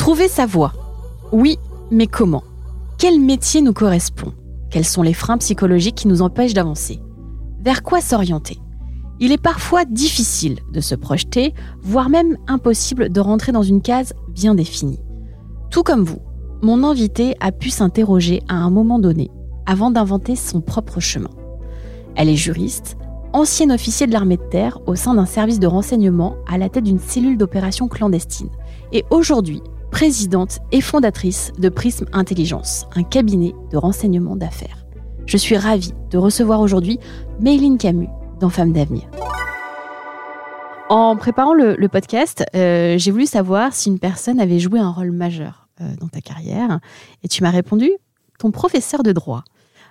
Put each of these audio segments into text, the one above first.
Trouver sa voie. Oui, mais comment? Quel métier nous correspond? Quels sont les freins psychologiques qui nous empêchent d'avancer? Vers quoi s'orienter? Il est parfois difficile de se projeter, voire même impossible de rentrer dans une case bien définie. Tout comme vous, mon invité a pu s'interroger à un moment donné avant d'inventer son propre chemin. Elle est juriste, ancienne officier de l'armée de terre au sein d'un service de renseignement à la tête d'une cellule d'opération clandestine, et aujourd'hui présidente et fondatrice de Prism Intelligence, un cabinet de renseignement d'affaires. Je suis ravie de recevoir aujourd'hui Mayline Camus dans Femmes d'avenir. En préparant le, podcast, euh, j'ai voulu savoir si une personne avait joué un rôle majeur euh, dans ta carrière, et tu m'as répondu ton professeur de droit.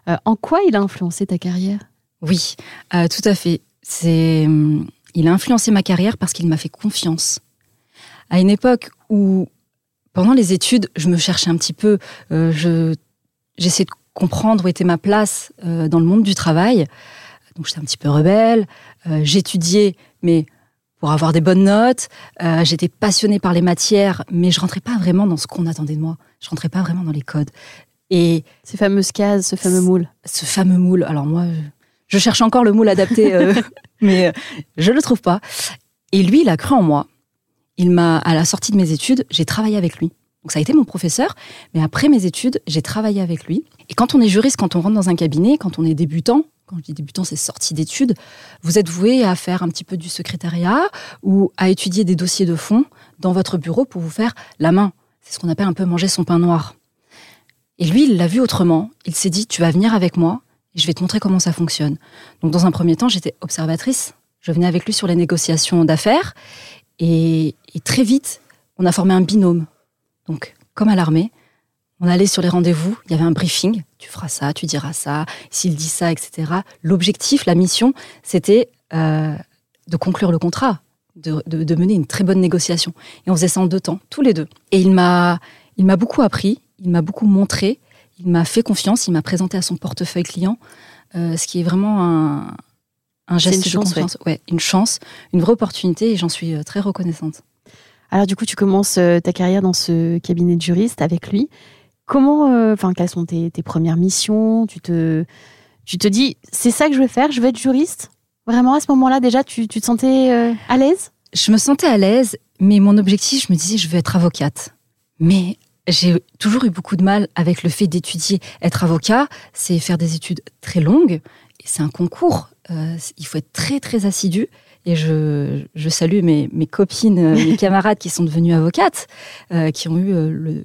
Euh, en quoi il a influencé ta carrière? Oui, tout à fait. Hum, il a influencé ma carrière parce qu'il m'a fait confiance. À une époque où, pendant les études, je me cherchais un petit peu, euh, je, j'essayais de comprendre où était ma place euh, dans le monde du travail. Donc j'étais un petit peu rebelle. Euh, j'étudiais, mais pour avoir des bonnes notes. J'étais passionnée par les matières, mais je rentrais pas vraiment dans ce qu'on attendait de moi. Je rentrais pas vraiment dans les codes. Et Ces fameuses cases, ce fameux moule. ce fameux moule. Alors moi, je, je cherche encore le moule adapté, mais je le trouve pas. Et lui, il a cru en moi. Il m'a, à la sortie de mes études, j'ai travaillé avec lui. Donc ça a été mon professeur, mais après mes études, j'ai travaillé avec lui. Et quand on est juriste, quand on rentre dans un cabinet, quand on est débutant, quand je dis débutant, c'est sortie d'études, vous êtes voué à faire un petit peu du secrétariat ou à étudier des dossiers de fond dans votre bureau pour vous faire la main. C'est ce qu'on appelle un peu manger son pain noir. Et lui, il l'a vu autrement. Il s'est dit, tu vas venir avec moi et je vais te montrer comment ça fonctionne. Donc, dans un premier temps, j'étais observatrice. Je venais avec lui sur les négociations d'affaires. Et, très vite, on a formé un binôme. Donc, comme à l'armée, on allait sur les rendez-vous, il y avait un briefing. Tu feras ça, tu diras ça, s'il dit ça, etc. L'objectif, la mission, c'était euh, de conclure le contrat, de, mener une très bonne négociation. Et on faisait ça en deux temps, tous les deux. Et il m'a, il m'a beaucoup appris, il m'a beaucoup montré, il m'a fait confiance, il m'a présenté à son portefeuille client, euh, ce qui est vraiment un, un geste une chance, de confiance. Ouais. une chance, une vraie opportunité, et j'en suis euh, très reconnaissante. Alors du coup, tu commences euh, ta carrière dans ce cabinet de juriste avec lui. Comment, euh, enfin, quelles sont tes, tes premières missions? Tu te, tu te dis, c'est ça que je vais faire, je vais être juriste? Vraiment, à ce moment-là, déjà, tu, tu te sentais euh, à l'aise? Je me sentais à l'aise, mais mon objectif, je me disais, je veux être avocate. Mais j'ai toujours eu beaucoup de mal avec le fait d'étudier. Être avocat, c'est faire des études très longues, et c'est un concours. Euh, il faut être très, très assidu. Et je, je salue mes, mes copines, euh, mes camarades qui sont devenues avocates, euh, qui ont eu le,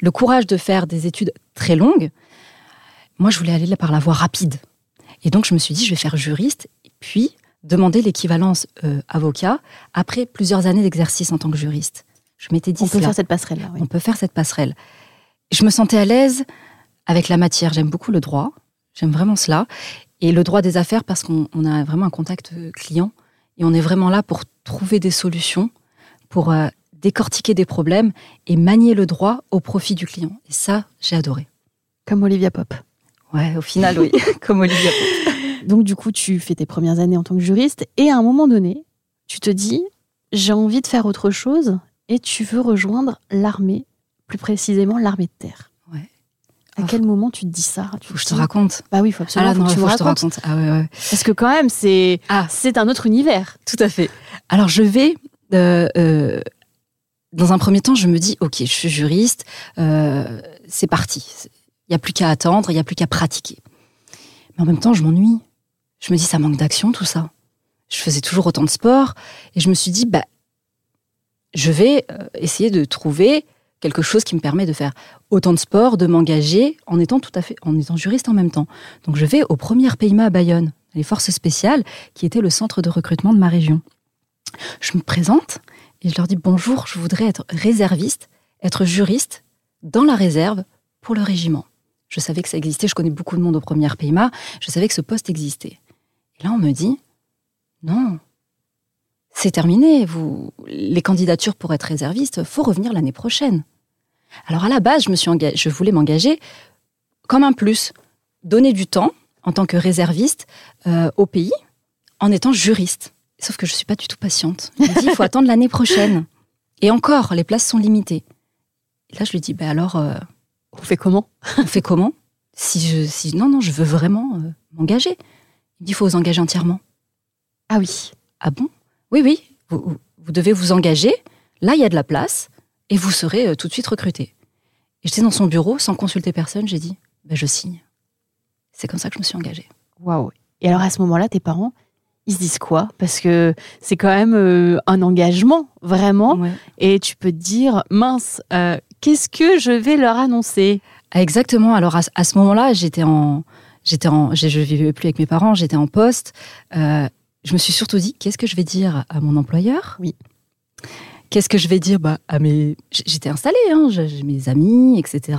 le courage de faire des études très longues. Moi, je voulais aller là par la voie rapide. Et donc, je me suis dit, je vais faire juriste, et puis demander l'équivalence euh, avocat après plusieurs années d'exercice en tant que juriste. Je m'étais dit On peut cela. faire cette passerelle-là. oui. On peut faire cette passerelle. Je me sentais à l'aise avec la matière. J'aime beaucoup le droit. J'aime vraiment cela. Et le droit des affaires parce qu'on on a vraiment un contact client et on est vraiment là pour trouver des solutions, pour euh, décortiquer des problèmes et manier le droit au profit du client. Et ça, j'ai adoré. Comme Olivia Pop. Ouais, au final, oui, comme Olivia. Donc du coup, tu fais tes premières années en tant que juriste et à un moment donné, tu te dis, j'ai envie de faire autre chose et tu veux rejoindre l'armée, plus précisément l'armée de terre. À quel moment tu te dis ça tu Faut que je te raconte. Bah oui, faut Ah absolument là, non, faut que tu faut me que je te raconte. Ah ouais, ouais. Parce que quand même, c'est Ah. c'est un autre univers. Tout à fait. Alors je vais euh, euh, dans un premier temps, je me dis ok, je suis juriste, euh, c'est parti. Il y a plus qu'à attendre, il y a plus qu'à pratiquer. Mais en même temps, je m'ennuie. Je me dis ça manque d'action tout ça. Je faisais toujours autant de sport et je me suis dit bah je vais essayer de trouver quelque chose qui me permet de faire autant de sport, de m'engager en étant tout à fait en étant juriste en même temps. Donc je vais au premier PIMA à Bayonne, les forces spéciales, qui était le centre de recrutement de ma région. Je me présente et je leur dis bonjour, je voudrais être réserviste, être juriste dans la réserve pour le régiment. Je savais que ça existait, je connais beaucoup de monde au premier PIMA, je savais que ce poste existait. Et là, on me dit non, c'est terminé, vous, les candidatures pour être réserviste, faut revenir l'année prochaine. Alors à la base, je, me suis je voulais m'engager comme un plus, donner du temps en tant que réserviste euh, au pays en étant juriste. Sauf que je suis pas du tout patiente. Il me dit, il faut attendre l'année prochaine. Et encore, les places sont limitées. Et là, je lui dis, ben alors, euh, on fait comment? On fait comment? Si je, si non, non, je veux vraiment euh, m'engager. Il me dit, il faut vous engager entièrement. Ah oui. Ah bon? Oui, oui. Vous, vous, devez vous engager. Là, il y a de la place et vous serez euh, tout de suite recruté. Et j'étais dans son bureau sans consulter personne. J'ai dit, ben, je signe. C'est comme ça que je me suis engagée. Waouh. Et alors à ce moment-là, tes parents, ils se disent quoi? Parce que c'est quand même euh, un engagement, vraiment. Et tu peux te dire, mince, euh, qu'est-ce que je vais leur annoncer? Exactement. Alors à, ce moment-là, j'étais en, j'étais en, je, ne vivais plus avec mes parents, j'étais en poste. Euh, je me suis surtout dit, qu'est-ce que je vais dire à mon employeur? Oui. Qu'est-ce que je vais dire? Bah, à mes... J'étais installée, hein, j'ai mes amis, etc.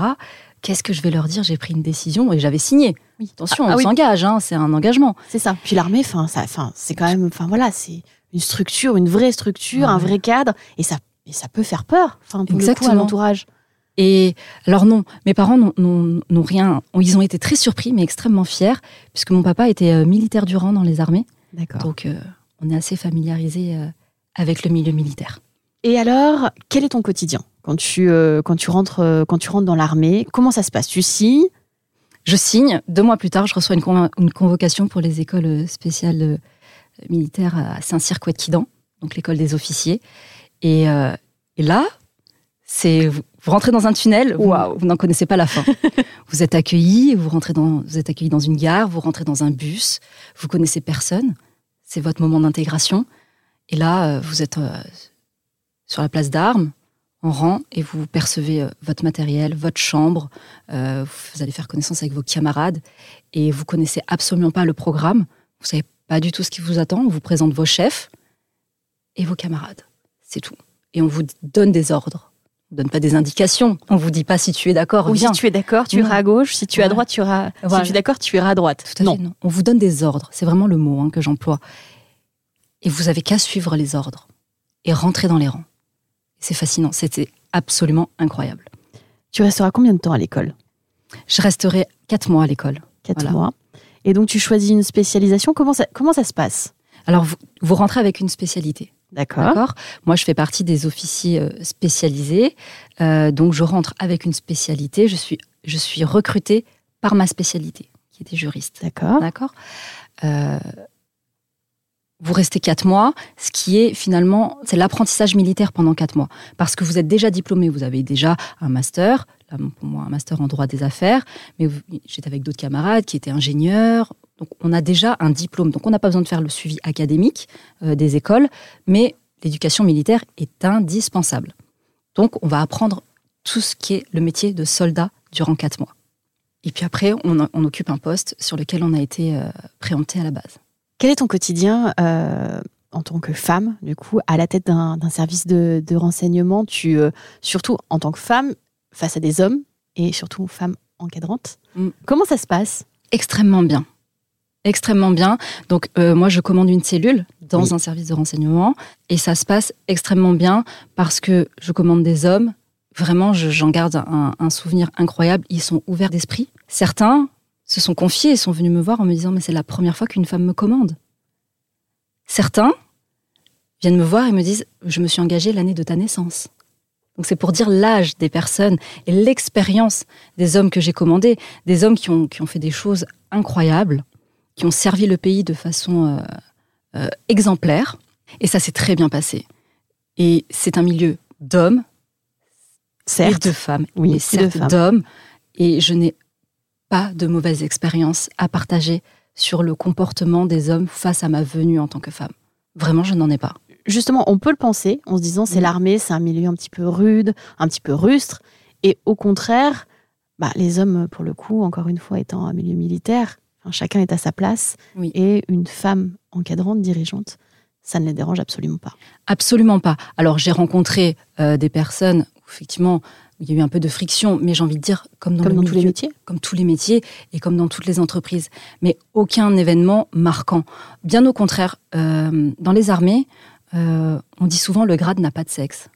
Qu'est-ce que je vais leur dire? J'ai pris une décision et j'avais signé. Attention, ah, on ah s'engage, hein, c'est un engagement. C'est ça. Puis l'armée, enfin, ça, c'est quand même, enfin voilà, c'est une structure, une vraie structure, un vrai cadre, et ça, et ça peut faire peur, enfin pour Exactement. le coup, à l'entourage. Et alors non, mes parents n'ont rien, ils ont été très surpris, mais extrêmement fiers, puisque mon papa était euh, militaire du rang dans les armées. D'accord. Donc euh, on est assez familiarisé euh, avec le milieu militaire. Et alors, quel est ton quotidien quand tu, quand tu, rentres, quand tu rentres dans l'armée? Comment ça se passe? Tu signes? Je signe. Deux mois plus tard, je reçois une, convocation pour les écoles spéciales euh, militaires à Saint-Cyr-Couette-Quidan, donc l'école des officiers. Et, euh, là, c'est vous, rentrez dans un tunnel, vous, n'en connaissez pas la fin. vous êtes accueilli, vous rentrez dans, vous êtes accueilli dans une gare, vous rentrez dans un bus, vous connaissez personne. C'est votre moment d'intégration. Et là, euh, vous êtes sur la place d'armes en rang et vous percevez euh, votre matériel, votre chambre. Euh, vous allez faire connaissance avec vos camarades et vous connaissez absolument pas le programme. Vous savez pas du tout ce qui vous attend. On vous présente vos chefs et vos camarades. C'est tout. Et on vous donne des ordres. On donne pas des indications. On vous dit pas si tu es d'accord. Ou si tu es d'accord, tu iras à gauche. Si tu es à droite, tu iras. Si tu es d'accord, tu iras à droite. non. On vous donne des ordres. C'est vraiment le mot hein, que j'emploie. Et vous avez qu'à suivre les ordres et rentrer dans les rangs. C'est fascinant. C'était absolument incroyable. Tu resteras combien de temps à l'école? Je resterai quatre mois à l'école. Quatre mois. Et donc tu choisis une spécialisation? Comment ça, comment ça se passe? Alors vous, rentrez avec une spécialité. D'accord? Moi, je fais partie des officiers euh, spécialisés. Euh, donc, je rentre avec une spécialité. Je suis, je suis recrutée par ma spécialité, qui était juriste. D'accord. D'accord? Euh, vous restez quatre mois, ce qui est finalement, c'est l'apprentissage militaire pendant quatre mois. Parce que vous êtes déjà diplômé, vous avez déjà un master, pour moi un master en droit des affaires, mais j'étais avec d'autres camarades qui étaient ingénieurs. Donc on a déjà un diplôme, donc on n'a pas besoin de faire le suivi académique euh, des écoles, mais l'éducation militaire est indispensable. Donc on va apprendre tout ce qui est le métier de soldat durant quatre mois. Et puis après, on, occupe un poste sur lequel on a été euh, préempté à la base. Quel est ton quotidien euh, en tant que femme, du coup, à la tête d'un service de, renseignement? Tu, euh, surtout en tant que femme, face à des hommes et surtout femme encadrante. Mm. Comment ça se passe? Extrêmement bien. Extrêmement bien. Donc, euh, moi, je commande une cellule dans un service de renseignement et ça se passe extrêmement bien parce que je commande des hommes. Vraiment, j'en garde un, un souvenir incroyable. Ils sont ouverts d'esprit. Certains se sont confiés et sont venus me voir en me disant mais c'est la première fois qu'une femme me commande. Certains viennent me voir et me disent je me suis engagée l'année de ta naissance. Donc c'est pour dire l'âge des personnes et l'expérience des hommes que j'ai commandés, des hommes qui ont, qui ont fait des choses incroyables, qui ont servi le pays de façon euh, euh, exemplaire. Et ça s'est très bien passé. Et c'est un milieu d'hommes, certes, et de femmes, oui, certes d'hommes. Et je n'ai pas de mauvaises expériences à partager sur le comportement des hommes face à ma venue en tant que femme. Vraiment, je n'en ai pas. Justement, on peut le penser en se disant c'est l'armée, c'est un milieu un petit peu rude, un petit peu rustre. Et au contraire, bah, les hommes, pour le coup, encore une fois, étant un milieu militaire, chacun est à sa place. Et une femme encadrante, dirigeante, ça ne les dérange absolument pas. Absolument pas. Alors j'ai rencontré euh, des personnes où effectivement il y a eu un peu de friction, mais j'ai envie de dire comme dans, tous les métiers, comme tous les métiers et comme dans toutes les entreprises. Mais aucun événement marquant. Bien au contraire, euh, dans les armées, euh, on dit souvent le grade n'a pas de sexe.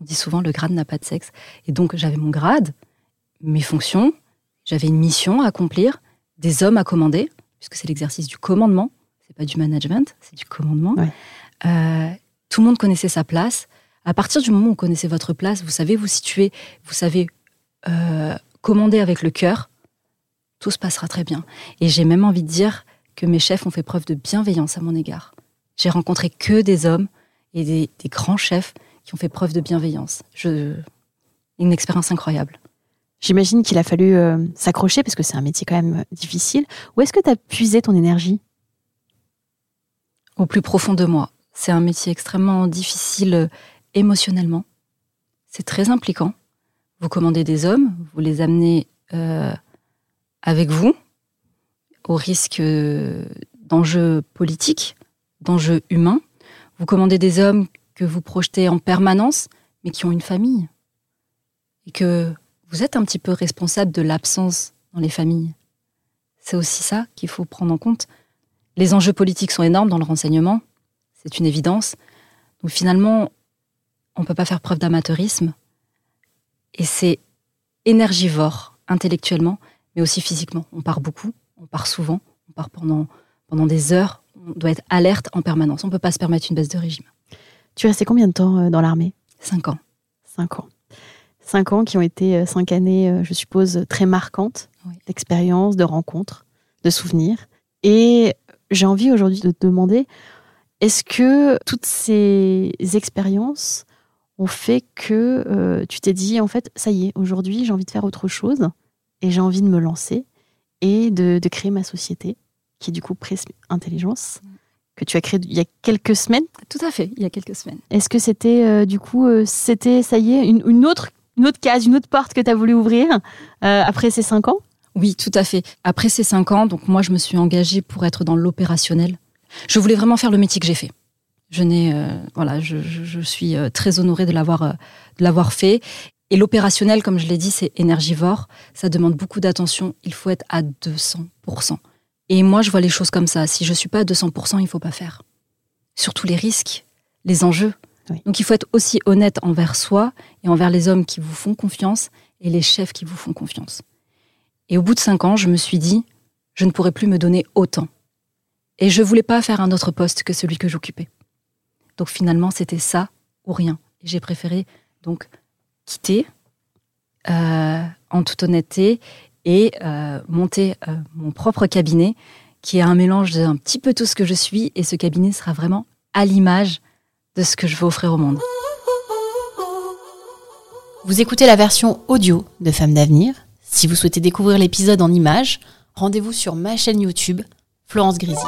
On dit souvent le grade n'a pas de sexe. Et donc j'avais mon grade, mes fonctions, j'avais une mission à accomplir, des hommes à commander, puisque c'est l'exercice du commandement c'est pas du management, c'est du commandement. Euh, tout le monde connaissait sa place. À partir du moment où vous connaissez votre place, vous savez vous situer, vous savez euh, commander avec le cœur, tout se passera très bien. Et j'ai même envie de dire que mes chefs ont fait preuve de bienveillance à mon égard. J'ai rencontré que des hommes et des, grands chefs qui ont fait preuve de bienveillance. Je... Une expérience incroyable. J'imagine qu'il a fallu euh, s'accrocher parce que c'est un métier quand même difficile. Où est-ce que tu as puisé ton énergie? Au plus profond de moi. C'est un métier extrêmement difficile euh, émotionnellement. C'est très impliquant. Vous commandez des hommes, vous les amenez euh, avec vous, au risque euh, d'enjeux politiques, d'enjeux humains. Vous commandez des hommes que vous projetez en permanence, mais qui ont une famille. Et que vous êtes un petit peu responsable de l'absence dans les familles. C'est aussi ça qu'il faut prendre en compte. Les enjeux politiques sont énormes dans le renseignement, c'est une évidence. Donc finalement, on ne peut pas faire preuve d'amateurisme. Et c'est énergivore intellectuellement, mais aussi physiquement. On part beaucoup, on part souvent, on part pendant, pendant des heures. On doit être alerte en permanence. On ne peut pas se permettre une baisse de régime. Tu es resté combien de temps euh, dans l'armée? Cinq ans. Cinq ans. Cinq ans qui ont été euh, cinq années, euh, je suppose, très marquantes d'expériences, de rencontres, de souvenirs. Et j'ai envie aujourd'hui de te demander, est-ce que toutes ces expériences ont fait que euh, tu t'es dit, en fait, ça y est, aujourd'hui, j'ai envie de faire autre chose et j'ai envie de me lancer et de, créer ma société, qui est du coup Presse Intelligence, que tu as créée il y a quelques semaines Tout à fait, il y a quelques semaines. Est-ce que c'était, euh, du coup, euh, c'était, ça y est, une, autre, une autre case, une autre porte que tu as voulu ouvrir après ces cinq ans? Oui, tout à fait. Après ces cinq ans, donc moi, je me suis engagée pour être dans l'opérationnel. Je voulais vraiment faire le métier que j'ai fait. Je n'ai, euh, voilà, je, suis euh, très honorée de l'avoir, euh, de l'avoir fait. Et l'opérationnel, comme je l'ai dit, c'est énergivore. Ça demande beaucoup d'attention. Il faut être à 200%. Et moi, je vois les choses comme ça. Si je suis pas à 200%, il faut pas faire. Surtout les risques, les enjeux. Donc il faut être aussi honnête envers soi et envers les hommes qui vous font confiance et les chefs qui vous font confiance. Et au bout de cinq ans, je me suis dit, je ne pourrais plus me donner autant. Et je voulais pas faire un autre poste que celui que j'occupais. Donc finalement, c'était ça ou rien. J'ai préféré donc quitter euh, en toute honnêteté et euh, monter euh, mon propre cabinet qui est un mélange d'un petit peu tout ce que je suis et ce cabinet sera vraiment à l'image de ce que je veux offrir au monde. Vous écoutez la version audio de Femmes d'avenir si vous souhaitez découvrir l'épisode en images, rendez-vous sur ma chaîne YouTube, Florence Grisi.